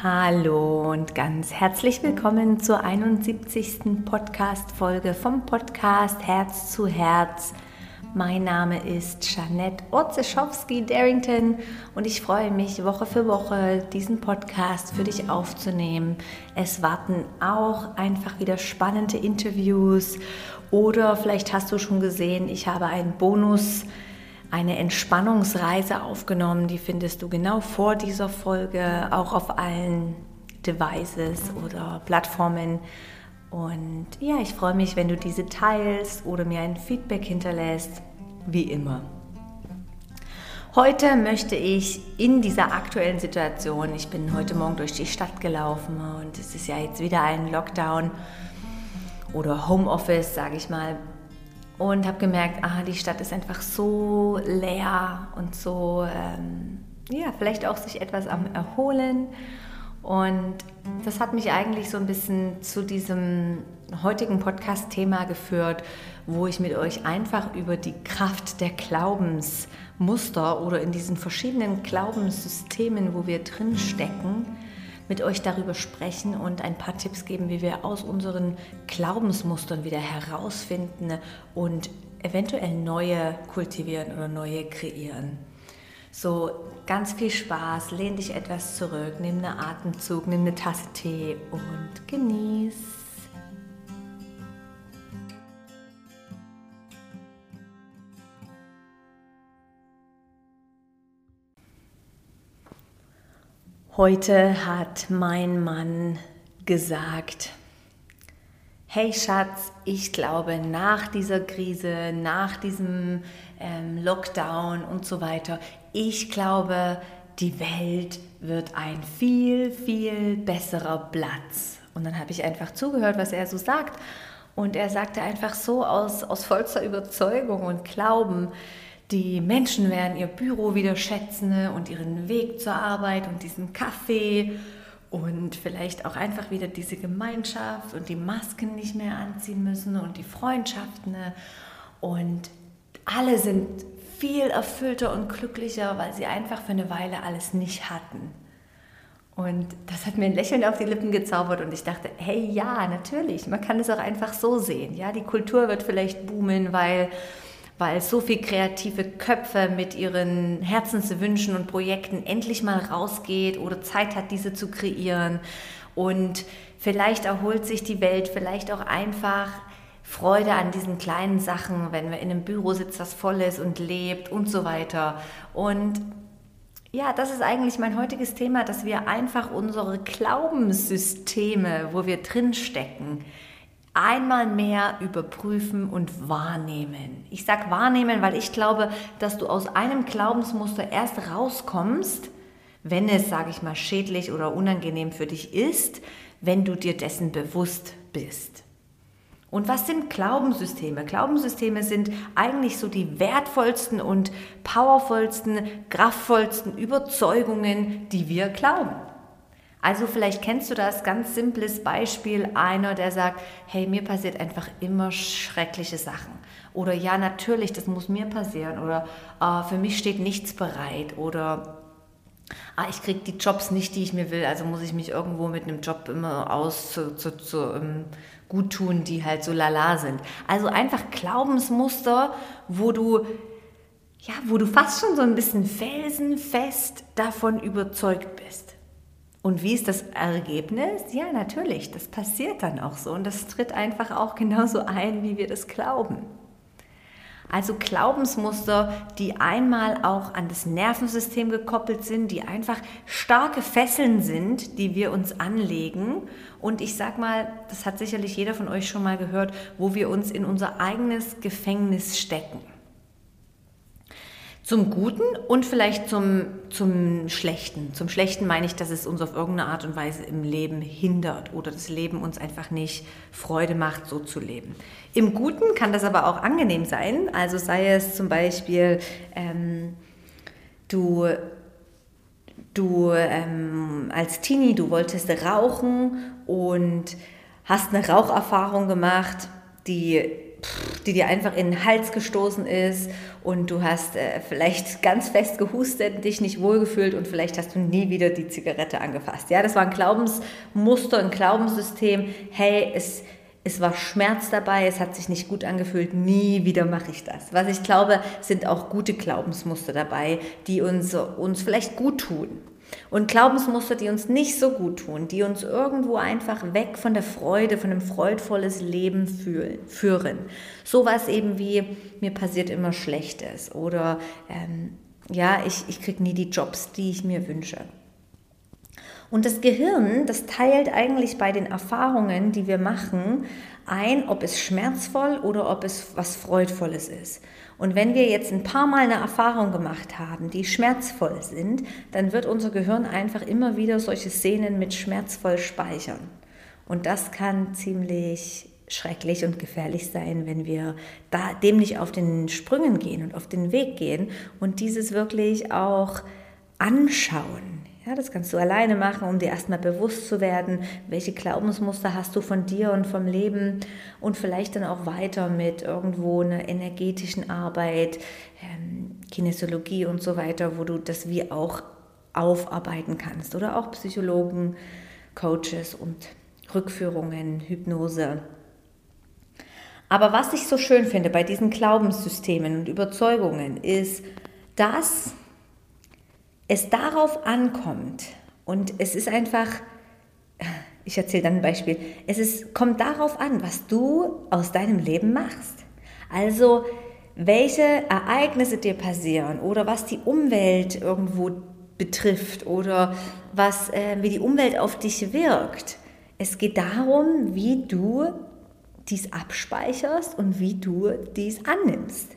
Hallo und ganz herzlich willkommen zur 71. Podcast-Folge vom Podcast Herz zu Herz. Mein Name ist Janette Orzeschowski-Darrington und ich freue mich, Woche für Woche diesen Podcast für dich aufzunehmen. Es warten auch einfach wieder spannende Interviews oder vielleicht hast du schon gesehen, ich habe einen Bonus eine Entspannungsreise aufgenommen. Die findest du genau vor dieser Folge auch auf allen Devices oder Plattformen. Und ja, ich freue mich, wenn du diese teilst oder mir ein Feedback hinterlässt, wie immer. Heute möchte ich in dieser aktuellen Situation, ich bin heute Morgen durch die Stadt gelaufen und es ist ja jetzt wieder ein Lockdown oder Homeoffice, sage ich mal, und habe gemerkt, ah, die Stadt ist einfach so leer und so, ähm, ja, vielleicht auch sich etwas am Erholen. Und das hat mich eigentlich so ein bisschen zu diesem heutigen Podcast-Thema geführt, wo ich mit euch einfach über die Kraft der Glaubensmuster oder in diesen verschiedenen Glaubenssystemen, wo wir drin stecken, mit euch darüber sprechen und ein paar Tipps geben, wie wir aus unseren Glaubensmustern wieder herausfinden und eventuell neue kultivieren oder neue kreieren. So, ganz viel Spaß, lehn dich etwas zurück, nimm einen Atemzug, nimm eine Tasse Tee und genieß. Heute hat mein Mann gesagt, hey Schatz, ich glaube nach dieser Krise, nach diesem ähm, Lockdown und so weiter, ich glaube, die Welt wird ein viel, viel besserer Platz. Und dann habe ich einfach zugehört, was er so sagt. Und er sagte einfach so aus, aus vollster Überzeugung und Glauben, die Menschen werden ihr Büro wieder schätzen und ihren Weg zur Arbeit und diesen Kaffee und vielleicht auch einfach wieder diese Gemeinschaft und die Masken nicht mehr anziehen müssen und die Freundschaften. Und alle sind viel erfüllter und glücklicher, weil sie einfach für eine Weile alles nicht hatten. Und das hat mir ein Lächeln auf die Lippen gezaubert und ich dachte, hey ja, natürlich, man kann es auch einfach so sehen. Ja, die Kultur wird vielleicht boomen, weil weil so viele kreative Köpfe mit ihren Herzenswünschen und Projekten endlich mal rausgeht oder Zeit hat, diese zu kreieren. Und vielleicht erholt sich die Welt, vielleicht auch einfach Freude an diesen kleinen Sachen, wenn wir in einem Büro sitzen, das voll ist und lebt und so weiter. Und ja, das ist eigentlich mein heutiges Thema, dass wir einfach unsere Glaubenssysteme, wo wir drinstecken, einmal mehr überprüfen und wahrnehmen. Ich sage wahrnehmen, weil ich glaube, dass du aus einem Glaubensmuster erst rauskommst, wenn es, sage ich mal, schädlich oder unangenehm für dich ist, wenn du dir dessen bewusst bist. Und was sind Glaubenssysteme? Glaubenssysteme sind eigentlich so die wertvollsten und powervollsten, kraftvollsten Überzeugungen, die wir glauben. Also vielleicht kennst du das ganz simples Beispiel einer, der sagt, hey, mir passiert einfach immer schreckliche Sachen. Oder ja, natürlich, das muss mir passieren. Oder äh, für mich steht nichts bereit. Oder ah, ich kriege die Jobs nicht, die ich mir will. Also muss ich mich irgendwo mit einem Job immer aus zu, zu, zu um, ähm, gut tun, die halt so lala sind. Also einfach Glaubensmuster, wo du ja, wo du fast schon so ein bisschen felsenfest davon überzeugt bist. Und wie ist das Ergebnis? Ja, natürlich, das passiert dann auch so und das tritt einfach auch genauso ein, wie wir das glauben. Also Glaubensmuster, die einmal auch an das Nervensystem gekoppelt sind, die einfach starke Fesseln sind, die wir uns anlegen. Und ich sag mal, das hat sicherlich jeder von euch schon mal gehört, wo wir uns in unser eigenes Gefängnis stecken. Zum Guten und vielleicht zum, zum Schlechten. Zum Schlechten meine ich, dass es uns auf irgendeine Art und Weise im Leben hindert oder das Leben uns einfach nicht Freude macht, so zu leben. Im Guten kann das aber auch angenehm sein. Also sei es zum Beispiel, ähm, du, du ähm, als Teenie, du wolltest rauchen und hast eine Raucherfahrung gemacht, die die dir einfach in den Hals gestoßen ist und du hast äh, vielleicht ganz fest gehustet, dich nicht wohlgefühlt und vielleicht hast du nie wieder die Zigarette angefasst. Ja, das war ein Glaubensmuster, ein Glaubenssystem. Hey, es, es war Schmerz dabei, es hat sich nicht gut angefühlt, nie wieder mache ich das. Was ich glaube, sind auch gute Glaubensmuster dabei, die uns, uns vielleicht gut tun. Und Glaubensmuster, die uns nicht so gut tun, die uns irgendwo einfach weg von der Freude, von einem freudvolles Leben führen. Sowas eben wie, mir passiert immer Schlechtes oder ähm, ja, ich, ich kriege nie die Jobs, die ich mir wünsche. Und das Gehirn, das teilt eigentlich bei den Erfahrungen, die wir machen, ein, ob es schmerzvoll oder ob es was Freudvolles ist. Und wenn wir jetzt ein paar Mal eine Erfahrung gemacht haben, die schmerzvoll sind, dann wird unser Gehirn einfach immer wieder solche Szenen mit schmerzvoll speichern. Und das kann ziemlich schrecklich und gefährlich sein, wenn wir da, dem nicht auf den Sprüngen gehen und auf den Weg gehen und dieses wirklich auch anschauen. Ja, das kannst du alleine machen, um dir erstmal bewusst zu werden, welche Glaubensmuster hast du von dir und vom Leben und vielleicht dann auch weiter mit irgendwo einer energetischen Arbeit, ähm, Kinesiologie und so weiter, wo du das wie auch aufarbeiten kannst oder auch Psychologen, Coaches und Rückführungen, Hypnose. Aber was ich so schön finde bei diesen Glaubenssystemen und Überzeugungen ist, dass es darauf ankommt, und es ist einfach, ich erzähle dann ein Beispiel, es ist, kommt darauf an, was du aus deinem Leben machst. Also welche Ereignisse dir passieren oder was die Umwelt irgendwo betrifft oder was, äh, wie die Umwelt auf dich wirkt. Es geht darum, wie du dies abspeicherst und wie du dies annimmst.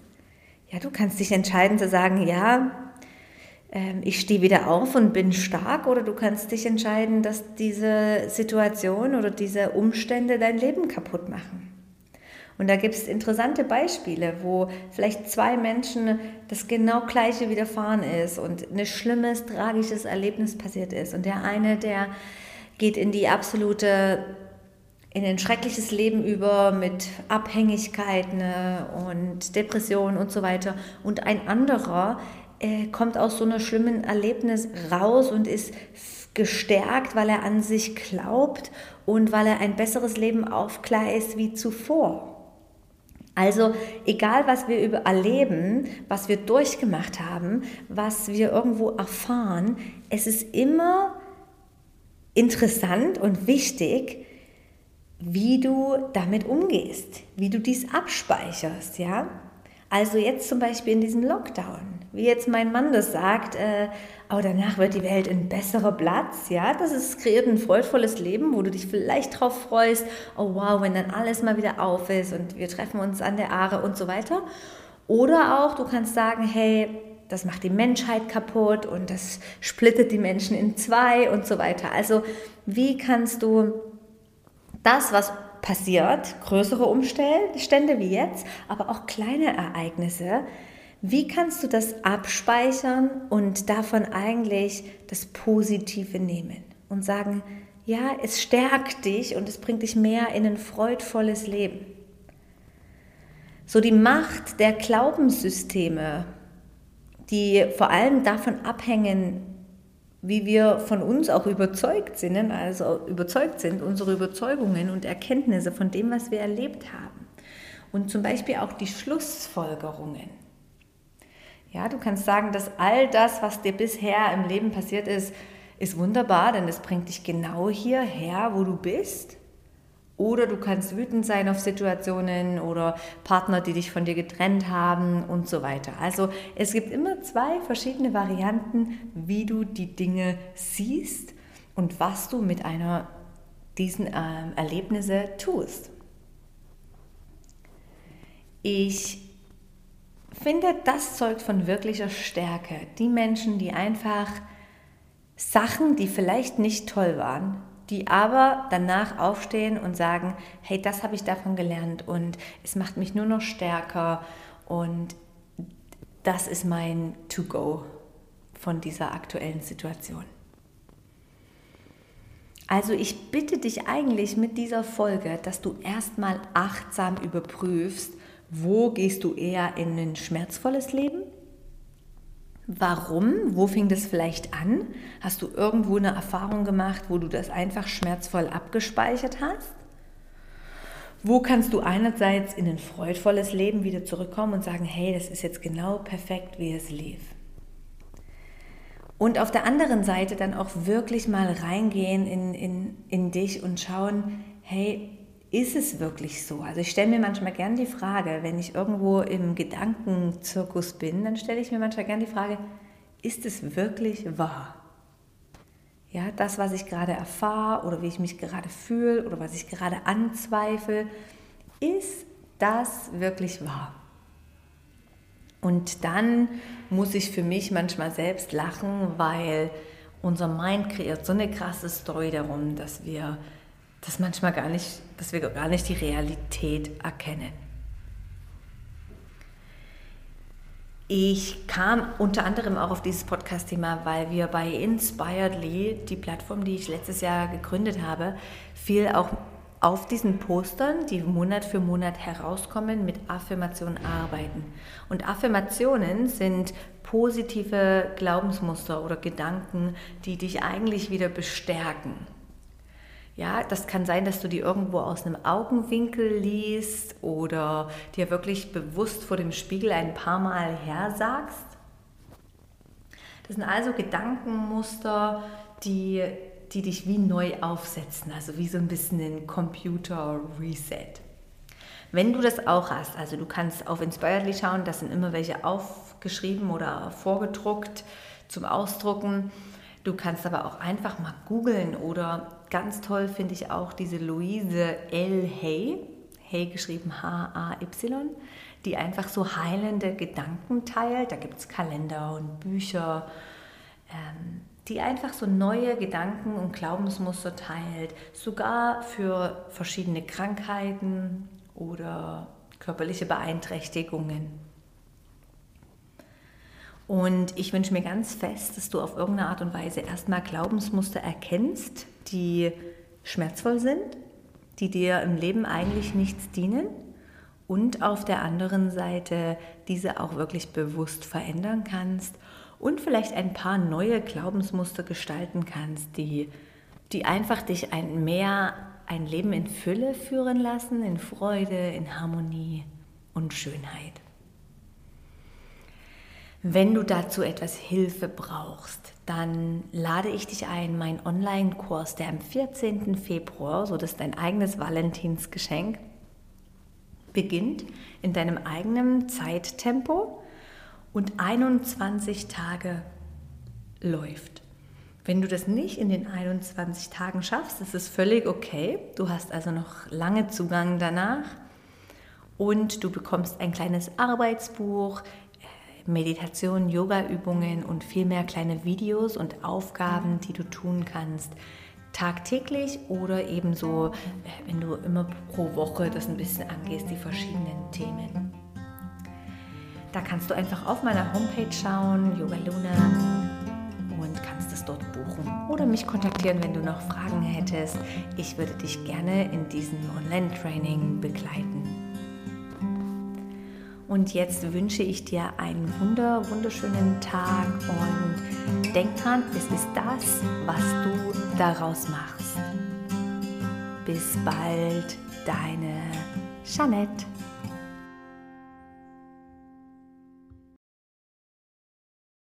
Ja, du kannst dich entscheiden zu sagen, ja, ich stehe wieder auf und bin stark oder du kannst dich entscheiden, dass diese Situation oder diese Umstände dein Leben kaputt machen. Und da gibt es interessante Beispiele, wo vielleicht zwei Menschen das genau gleiche widerfahren ist und ein schlimmes, tragisches Erlebnis passiert ist. Und der eine, der geht in die absolute, in ein schreckliches Leben über mit Abhängigkeiten und Depressionen und so weiter. Und ein anderer, äh, kommt aus so einer schlimmen Erlebnis raus und ist gestärkt, weil er an sich glaubt und weil er ein besseres Leben aufgleist wie zuvor. Also egal, was wir erleben, was wir durchgemacht haben, was wir irgendwo erfahren, es ist immer interessant und wichtig, wie du damit umgehst, wie du dies abspeicherst, ja? Also jetzt zum Beispiel in diesem Lockdown, wie jetzt mein Mann das sagt, äh, aber danach wird die Welt ein besserer Platz, ja, das ist, kreiert ein freudvolles Leben, wo du dich vielleicht drauf freust, oh wow, wenn dann alles mal wieder auf ist und wir treffen uns an der Aare und so weiter. Oder auch, du kannst sagen, hey, das macht die Menschheit kaputt und das splittet die Menschen in zwei und so weiter. Also wie kannst du das, was passiert, größere Umstände wie jetzt, aber auch kleine Ereignisse. Wie kannst du das abspeichern und davon eigentlich das Positive nehmen und sagen, ja, es stärkt dich und es bringt dich mehr in ein freudvolles Leben. So die Macht der Glaubenssysteme, die vor allem davon abhängen, wie wir von uns auch überzeugt sind, also überzeugt sind, unsere Überzeugungen und Erkenntnisse von dem, was wir erlebt haben. Und zum Beispiel auch die Schlussfolgerungen. Ja, du kannst sagen, dass all das, was dir bisher im Leben passiert ist, ist wunderbar, denn es bringt dich genau hierher, wo du bist. Oder du kannst wütend sein auf Situationen oder Partner, die dich von dir getrennt haben und so weiter. Also es gibt immer zwei verschiedene Varianten, wie du die Dinge siehst und was du mit einer diesen äh, Erlebnisse tust. Ich finde, das zeugt von wirklicher Stärke. Die Menschen, die einfach Sachen, die vielleicht nicht toll waren, die aber danach aufstehen und sagen, hey, das habe ich davon gelernt und es macht mich nur noch stärker und das ist mein To-Go von dieser aktuellen Situation. Also ich bitte dich eigentlich mit dieser Folge, dass du erstmal achtsam überprüfst, wo gehst du eher in ein schmerzvolles Leben? Warum? Wo fing das vielleicht an? Hast du irgendwo eine Erfahrung gemacht, wo du das einfach schmerzvoll abgespeichert hast? Wo kannst du einerseits in ein freudvolles Leben wieder zurückkommen und sagen, hey, das ist jetzt genau perfekt, wie es lief? Und auf der anderen Seite dann auch wirklich mal reingehen in, in, in dich und schauen, hey, ist es wirklich so? Also ich stelle mir manchmal gern die Frage, wenn ich irgendwo im Gedankenzirkus bin, dann stelle ich mir manchmal gern die Frage, ist es wirklich wahr? Ja, das, was ich gerade erfahre oder wie ich mich gerade fühle oder was ich gerade anzweifle, ist das wirklich wahr? Und dann muss ich für mich manchmal selbst lachen, weil unser Mind kreiert so eine krasse Story darum, dass wir das manchmal gar nicht, dass wir gar nicht die Realität erkennen. Ich kam unter anderem auch auf dieses Podcast-Thema, weil wir bei Inspiredly, die Plattform, die ich letztes Jahr gegründet habe, viel auch auf diesen Postern, die Monat für Monat herauskommen, mit Affirmationen arbeiten. Und Affirmationen sind positive Glaubensmuster oder Gedanken, die dich eigentlich wieder bestärken. Ja, das kann sein, dass du die irgendwo aus einem Augenwinkel liest oder dir wirklich bewusst vor dem Spiegel ein paar Mal hersagst. Das sind also Gedankenmuster, die, die dich wie neu aufsetzen, also wie so ein bisschen ein Computer-Reset. Wenn du das auch hast, also du kannst auf Inspiredly schauen, da sind immer welche aufgeschrieben oder vorgedruckt zum Ausdrucken. Du kannst aber auch einfach mal googeln oder ganz toll finde ich auch diese Luise L. Hay, Hay geschrieben H-A-Y, die einfach so heilende Gedanken teilt. Da gibt es Kalender und Bücher, ähm, die einfach so neue Gedanken und Glaubensmuster teilt, sogar für verschiedene Krankheiten oder körperliche Beeinträchtigungen. Und ich wünsche mir ganz fest, dass du auf irgendeine Art und Weise erstmal Glaubensmuster erkennst, die schmerzvoll sind, die dir im Leben eigentlich nichts dienen und auf der anderen Seite diese auch wirklich bewusst verändern kannst und vielleicht ein paar neue Glaubensmuster gestalten kannst, die, die einfach dich ein mehr ein Leben in Fülle führen lassen, in Freude, in Harmonie und Schönheit. Wenn du dazu etwas Hilfe brauchst, dann lade ich dich ein, mein Online-Kurs, der am 14. Februar, so das dein eigenes Valentinsgeschenk, beginnt in deinem eigenen Zeittempo und 21 Tage läuft. Wenn du das nicht in den 21 Tagen schaffst, ist es völlig okay. Du hast also noch lange Zugang danach und du bekommst ein kleines Arbeitsbuch, Meditation, Yoga-Übungen und viel mehr kleine Videos und Aufgaben, die du tun kannst, tagtäglich oder ebenso, äh, wenn du immer pro Woche das ein bisschen angehst, die verschiedenen Themen. Da kannst du einfach auf meiner Homepage schauen, Yoga Luna, und kannst es dort buchen oder mich kontaktieren, wenn du noch Fragen hättest. Ich würde dich gerne in diesem Online-Training begleiten. Und jetzt wünsche ich dir einen wunder, wunderschönen Tag und denk dran, es ist das, was du daraus machst. Bis bald, deine Jeanette.